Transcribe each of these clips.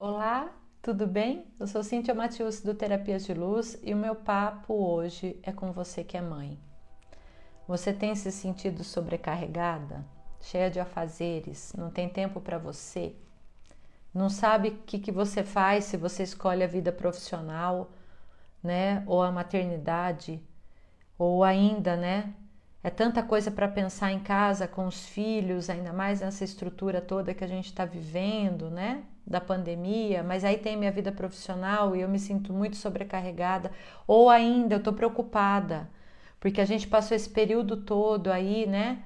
Olá, tudo bem? Eu sou Cíntia Matius do Terapias de Luz e o meu papo hoje é com você que é mãe. Você tem se sentido sobrecarregada, cheia de afazeres, não tem tempo para você? Não sabe o que, que você faz se você escolhe a vida profissional, né? Ou a maternidade, ou ainda, né? É tanta coisa para pensar em casa com os filhos, ainda mais nessa estrutura toda que a gente está vivendo, né? Da pandemia, mas aí tem minha vida profissional e eu me sinto muito sobrecarregada, ou ainda eu estou preocupada, porque a gente passou esse período todo aí, né?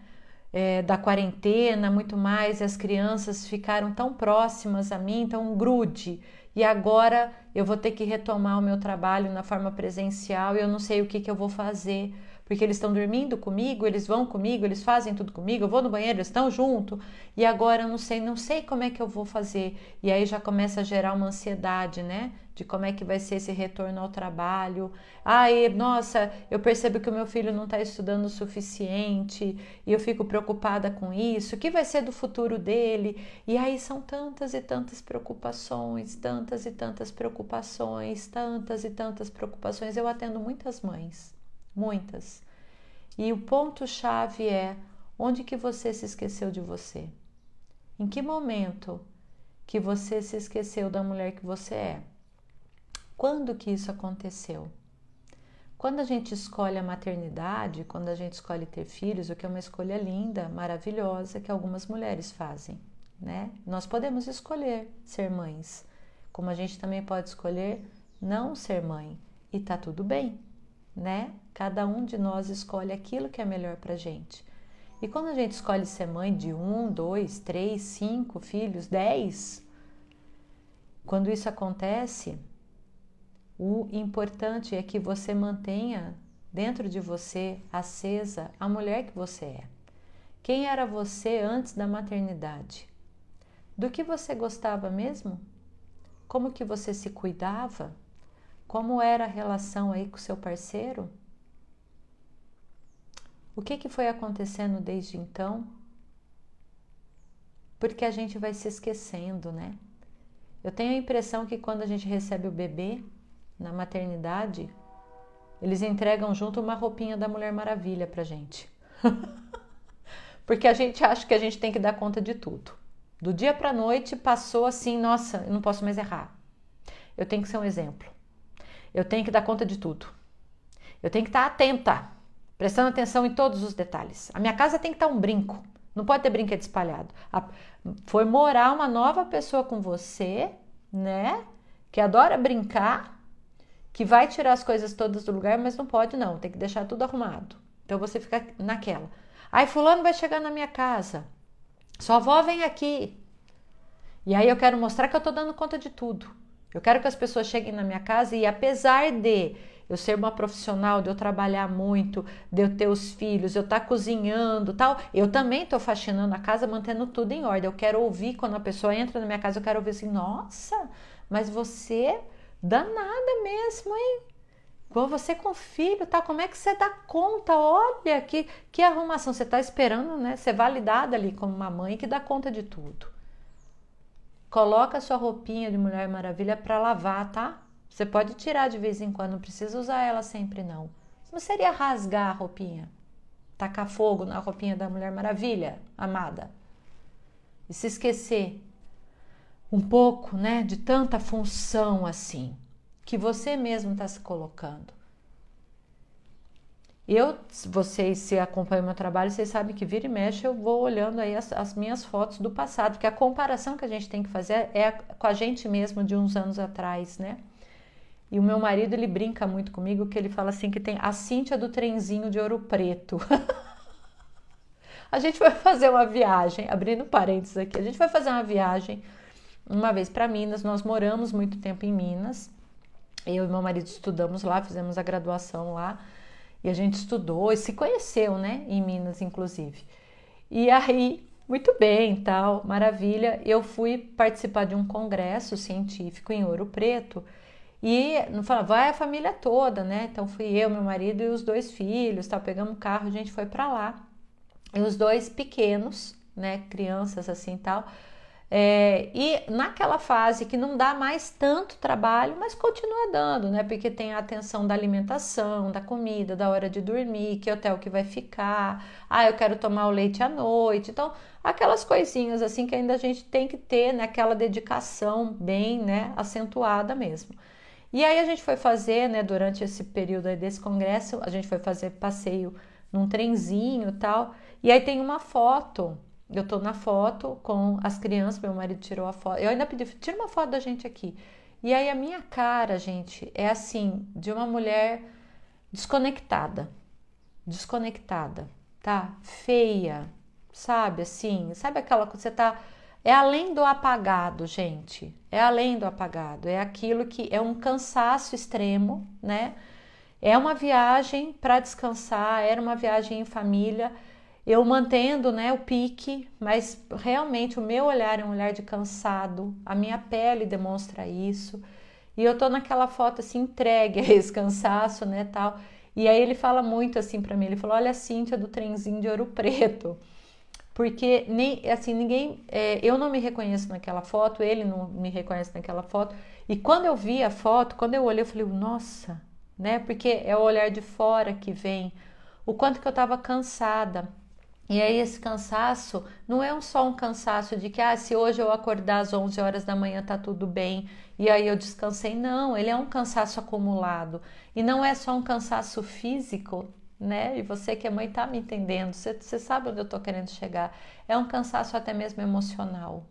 É, da quarentena, muito mais, e as crianças ficaram tão próximas a mim, então grude. E agora eu vou ter que retomar o meu trabalho na forma presencial e eu não sei o que, que eu vou fazer porque eles estão dormindo comigo, eles vão comigo, eles fazem tudo comigo, eu vou no banheiro, eles estão junto, e agora eu não sei, não sei como é que eu vou fazer. E aí já começa a gerar uma ansiedade, né? De como é que vai ser esse retorno ao trabalho. Ai, nossa, eu percebo que o meu filho não está estudando o suficiente e eu fico preocupada com isso. O que vai ser do futuro dele? E aí são tantas e tantas preocupações, tantas e tantas preocupações, tantas e tantas preocupações. Eu atendo muitas mães muitas. E o ponto chave é onde que você se esqueceu de você? Em que momento que você se esqueceu da mulher que você é? Quando que isso aconteceu? Quando a gente escolhe a maternidade, quando a gente escolhe ter filhos, o que é uma escolha linda, maravilhosa que algumas mulheres fazem, né? Nós podemos escolher ser mães, como a gente também pode escolher não ser mãe e tá tudo bem né? Cada um de nós escolhe aquilo que é melhor para gente. E quando a gente escolhe ser mãe de um, dois, três, cinco filhos, dez, quando isso acontece, o importante é que você mantenha dentro de você acesa a mulher que você é. Quem era você antes da maternidade? Do que você gostava mesmo? Como que você se cuidava? Como era a relação aí com seu parceiro? O que, que foi acontecendo desde então? Porque a gente vai se esquecendo, né? Eu tenho a impressão que quando a gente recebe o bebê na maternidade, eles entregam junto uma roupinha da Mulher Maravilha pra gente. Porque a gente acha que a gente tem que dar conta de tudo. Do dia para noite passou assim, nossa, eu não posso mais errar. Eu tenho que ser um exemplo. Eu tenho que dar conta de tudo. Eu tenho que estar atenta, prestando atenção em todos os detalhes. A minha casa tem que estar um brinco. Não pode ter brinquedo espalhado. Foi morar uma nova pessoa com você, né? Que adora brincar, que vai tirar as coisas todas do lugar, mas não pode não, tem que deixar tudo arrumado. Então você fica naquela. Aí fulano vai chegar na minha casa. Sua avó vem aqui. E aí eu quero mostrar que eu tô dando conta de tudo. Eu quero que as pessoas cheguem na minha casa e apesar de eu ser uma profissional, de eu trabalhar muito, de eu ter os filhos, eu estar tá cozinhando, tal, eu também estou faxinando a casa, mantendo tudo em ordem. Eu quero ouvir quando a pessoa entra na minha casa, eu quero ouvir assim: "Nossa, mas você danada mesmo, hein? Igual você com filho, tá? Como é que você dá conta? Olha que que arrumação você está esperando, né? Ser validada ali como uma mãe que dá conta de tudo. Coloca sua roupinha de Mulher Maravilha para lavar, tá? Você pode tirar de vez em quando, não precisa usar ela sempre não. Não seria rasgar a roupinha, tacar fogo na roupinha da Mulher Maravilha, amada. E se esquecer um pouco, né, de tanta função assim que você mesmo está se colocando. Eu, vocês se acompanham meu trabalho, vocês sabem que vira e mexe eu vou olhando aí as, as, minhas fotos do passado, porque a comparação que a gente tem que fazer é com a gente mesmo de uns anos atrás, né? E o meu marido, ele brinca muito comigo, que ele fala assim que tem a Cíntia do trenzinho de ouro preto. a gente foi fazer uma viagem, abrindo parênteses aqui, a gente foi fazer uma viagem uma vez para Minas, nós moramos muito tempo em Minas, eu e meu marido estudamos lá, fizemos a graduação lá, e a gente estudou e se conheceu, né? Em Minas, inclusive. E aí, muito bem, tal, maravilha. Eu fui participar de um congresso científico em Ouro Preto e não fala, vai a família toda, né? Então fui eu, meu marido e os dois filhos, tal. Pegamos um carro, a gente foi para lá. E os dois pequenos, né? Crianças assim tal. É, e naquela fase que não dá mais tanto trabalho, mas continua dando, né? Porque tem a atenção da alimentação, da comida, da hora de dormir, que hotel que vai ficar, ah, eu quero tomar o leite à noite. Então, aquelas coisinhas assim que ainda a gente tem que ter, né? Aquela dedicação bem, né? Acentuada mesmo. E aí a gente foi fazer, né? Durante esse período desse congresso, a gente foi fazer passeio num trenzinho e tal. E aí tem uma foto eu tô na foto com as crianças, meu marido tirou a foto. Eu ainda pedi, tira uma foto da gente aqui. E aí a minha cara, gente, é assim, de uma mulher desconectada. Desconectada, tá? Feia, sabe assim? Sabe aquela que você tá é além do apagado, gente. É além do apagado. É aquilo que é um cansaço extremo, né? É uma viagem para descansar, era uma viagem em família eu mantendo né, o pique, mas realmente o meu olhar é um olhar de cansado, a minha pele demonstra isso. E eu tô naquela foto assim, entregue a esse cansaço, né, tal. E aí ele fala muito assim para mim, ele falou: "Olha a Cíntia do trenzinho de Ouro Preto". Porque nem assim, ninguém, é, eu não me reconheço naquela foto, ele não me reconhece naquela foto. E quando eu vi a foto, quando eu olhei, eu falei: "Nossa", né? Porque é o olhar de fora que vem. O quanto que eu estava cansada, e aí esse cansaço não é só um cansaço de que ah, se hoje eu acordar às 11 horas da manhã tá tudo bem e aí eu descansei. Não, ele é um cansaço acumulado. E não é só um cansaço físico, né? E você que é mãe tá me entendendo, você, você sabe onde eu tô querendo chegar. É um cansaço até mesmo emocional,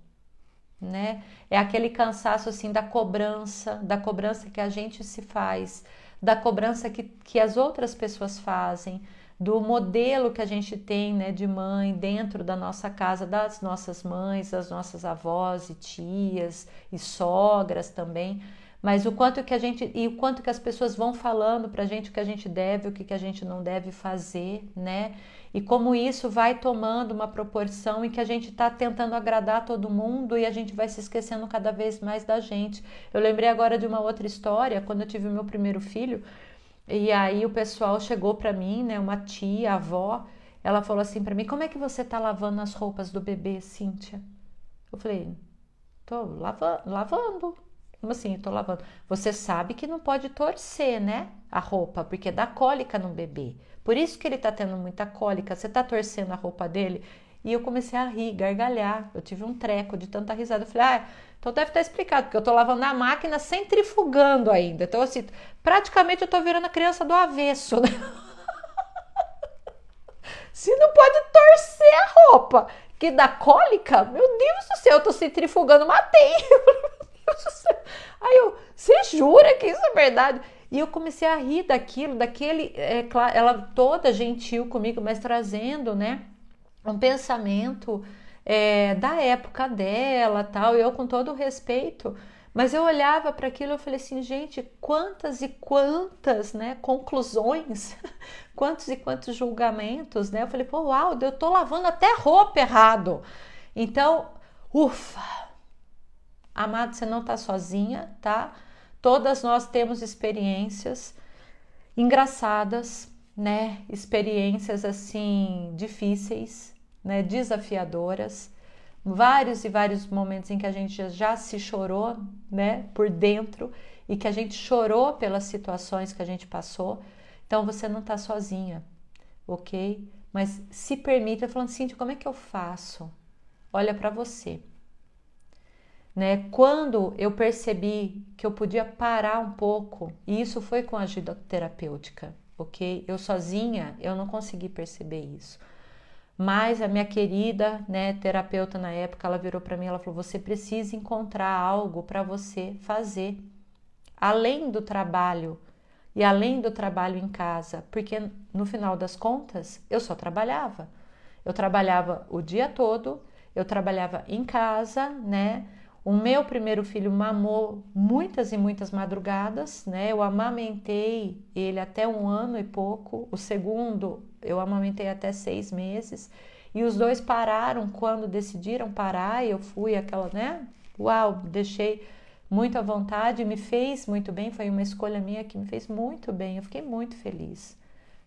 né? É aquele cansaço assim da cobrança, da cobrança que a gente se faz, da cobrança que, que as outras pessoas fazem do modelo que a gente tem né, de mãe dentro da nossa casa, das nossas mães, das nossas avós e tias e sogras também, mas o quanto que a gente e o quanto que as pessoas vão falando para a gente o que a gente deve, o que, que a gente não deve fazer, né? E como isso vai tomando uma proporção em que a gente está tentando agradar todo mundo e a gente vai se esquecendo cada vez mais da gente. Eu lembrei agora de uma outra história, quando eu tive o meu primeiro filho, e aí o pessoal chegou para mim, né, uma tia, avó, ela falou assim para mim: "Como é que você tá lavando as roupas do bebê, Cíntia?" Eu falei: "Tô lavando, lavando. Como assim, tô lavando? Você sabe que não pode torcer, né, a roupa, porque dá cólica no bebê. Por isso que ele tá tendo muita cólica. Você tá torcendo a roupa dele?" E eu comecei a rir, gargalhar. Eu tive um treco de tanta risada. Eu falei: "Ah, então deve estar explicado, porque eu estou lavando a máquina centrifugando ainda. Então, assim, praticamente eu estou virando a criança do avesso, né? Se não pode torcer a roupa, que dá cólica, meu Deus do céu, eu estou centrifugando, matei. Aí eu, você jura que isso é verdade? E eu comecei a rir daquilo, daquele, é, ela toda gentil comigo, mas trazendo, né, um pensamento é, da época dela, tal, eu com todo o respeito, mas eu olhava para aquilo e falei assim, gente, quantas e quantas, né, conclusões, quantos e quantos julgamentos, né? Eu falei, pô, uau, eu tô lavando até roupa errado. Então, ufa. Amado, você não tá sozinha, tá? Todas nós temos experiências engraçadas, né? Experiências assim difíceis, né, desafiadoras, vários e vários momentos em que a gente já se chorou, né, por dentro e que a gente chorou pelas situações que a gente passou. Então você não está sozinha, ok? Mas se permita, falando assim, como é que eu faço? Olha para você. Né? Quando eu percebi que eu podia parar um pouco, e isso foi com a ajuda terapêutica, ok? Eu sozinha, eu não consegui perceber isso. Mas a minha querida, né, terapeuta na época, ela virou para mim, ela falou: "Você precisa encontrar algo para você fazer além do trabalho e além do trabalho em casa, porque no final das contas eu só trabalhava. Eu trabalhava o dia todo, eu trabalhava em casa, né? O meu primeiro filho mamou muitas e muitas madrugadas, né? Eu amamentei ele até um ano e pouco. O segundo eu amamentei até seis meses. E os dois pararam quando decidiram parar. E eu fui aquela, né? Uau, deixei muito à vontade, me fez muito bem. Foi uma escolha minha que me fez muito bem. Eu fiquei muito feliz.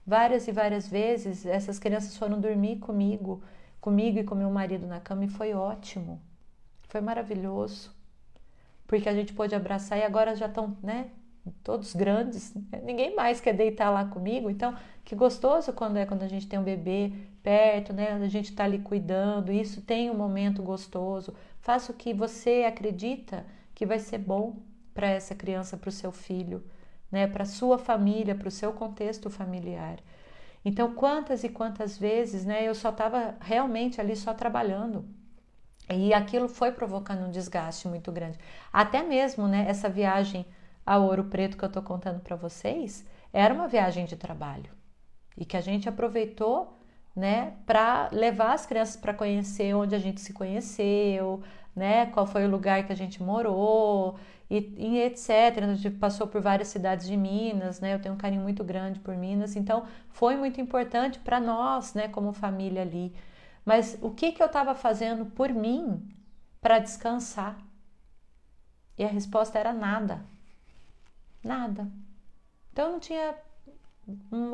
Várias e várias vezes essas crianças foram dormir comigo, comigo e com meu marido na cama e foi ótimo foi maravilhoso, porque a gente pôde abraçar e agora já estão, né, todos grandes, ninguém mais quer deitar lá comigo, então que gostoso quando é quando a gente tem um bebê perto, né? A gente está ali cuidando, isso tem um momento gostoso. Faça o que você acredita que vai ser bom para essa criança, para o seu filho, né? Para sua família, para o seu contexto familiar. Então, quantas e quantas vezes, né? Eu só estava realmente ali só trabalhando. E aquilo foi provocando um desgaste muito grande. Até mesmo, né? Essa viagem a Ouro Preto que eu estou contando para vocês era uma viagem de trabalho e que a gente aproveitou né, para levar as crianças para conhecer onde a gente se conheceu, né, qual foi o lugar que a gente morou e, e, etc. A gente passou por várias cidades de Minas, né, eu tenho um carinho muito grande por Minas, então foi muito importante para nós, né, como família ali. Mas o que, que eu estava fazendo por mim para descansar? E a resposta era nada. Nada. Então não tinha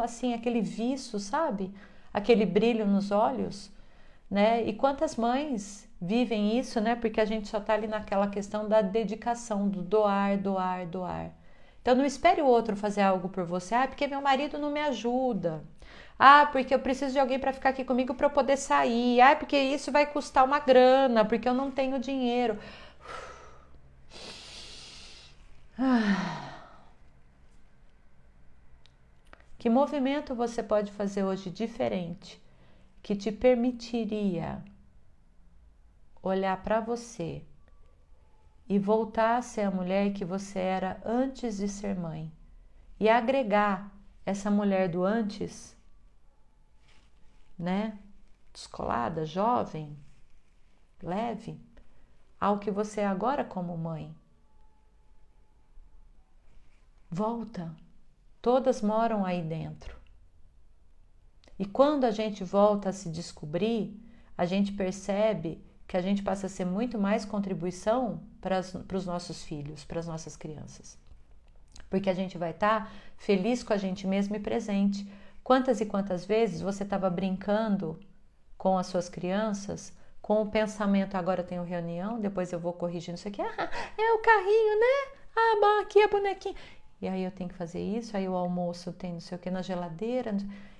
assim aquele vício, sabe? Aquele brilho nos olhos, né? E quantas mães vivem isso, né? Porque a gente só tá ali naquela questão da dedicação, do doar, doar, doar. Então não espere o outro fazer algo por você. Ah, porque meu marido não me ajuda. Ah, porque eu preciso de alguém para ficar aqui comigo para eu poder sair. Ah, porque isso vai custar uma grana, porque eu não tenho dinheiro. Que movimento você pode fazer hoje diferente que te permitiria olhar para você e voltar a ser a mulher que você era antes de ser mãe e agregar essa mulher do antes, né? Descolada, jovem, leve, ao que você é agora como mãe. Volta Todas moram aí dentro. E quando a gente volta a se descobrir, a gente percebe que a gente passa a ser muito mais contribuição para, os nossos filhos, para as nossas crianças. Porque a gente vai estar tá feliz com a gente mesmo e presente. Quantas e quantas vezes você estava brincando com as suas crianças com o pensamento, agora tenho reunião, depois eu vou corrigindo isso aqui, ah, é o carrinho, né? Ah, aqui é a bonequinha e aí eu tenho que fazer isso, aí o almoço tem não sei o que na geladeira,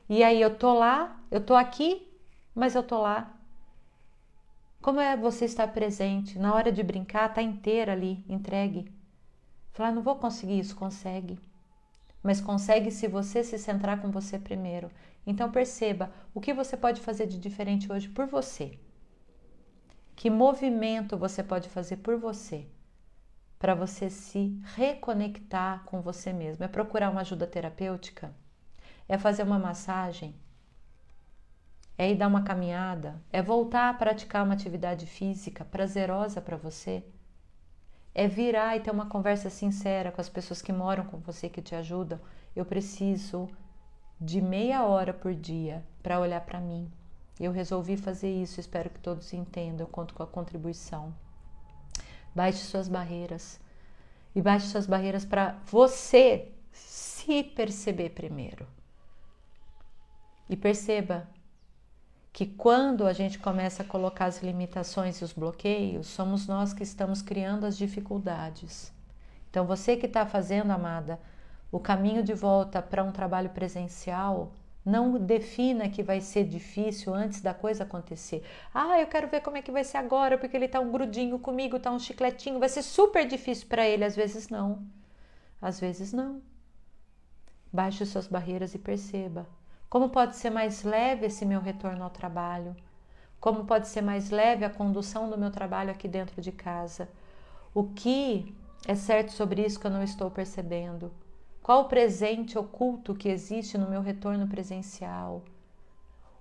e aí eu tô lá, eu tô aqui, mas eu tô lá. Como é você estar presente? Na hora de brincar, tá inteira ali, entregue. Falar, não vou conseguir isso, consegue. Mas consegue se você se centrar com você primeiro. Então perceba o que você pode fazer de diferente hoje por você. Que movimento você pode fazer por você para você se reconectar com você mesmo. É procurar uma ajuda terapêutica? É fazer uma massagem? É ir dar uma caminhada? É voltar a praticar uma atividade física prazerosa para você? É virar e ter uma conversa sincera com as pessoas que moram com você, que te ajudam. Eu preciso de meia hora por dia para olhar para mim. Eu resolvi fazer isso, espero que todos entendam. Eu conto com a contribuição. Baixe suas barreiras. E baixe suas barreiras para você se perceber primeiro. E perceba que quando a gente começa a colocar as limitações e os bloqueios, somos nós que estamos criando as dificuldades. Então, você que está fazendo, amada, o caminho de volta para um trabalho presencial, não defina que vai ser difícil antes da coisa acontecer. Ah, eu quero ver como é que vai ser agora, porque ele tá um grudinho comigo, tá um chicletinho, vai ser super difícil para ele. Às vezes não. Às vezes não. Baixe suas barreiras e perceba. Como pode ser mais leve esse meu retorno ao trabalho? Como pode ser mais leve a condução do meu trabalho aqui dentro de casa? O que é certo sobre isso que eu não estou percebendo? Qual o presente oculto que existe no meu retorno presencial?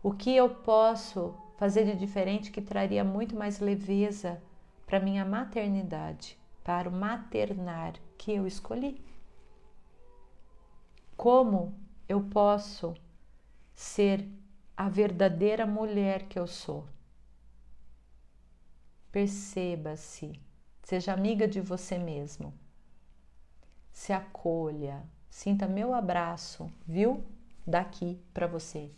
O que eu posso fazer de diferente que traria muito mais leveza para minha maternidade, para o maternar que eu escolhi? Como eu posso ser a verdadeira mulher que eu sou? Perceba-se, seja amiga de você mesmo, se acolha, Sinta meu abraço, viu? Daqui para você.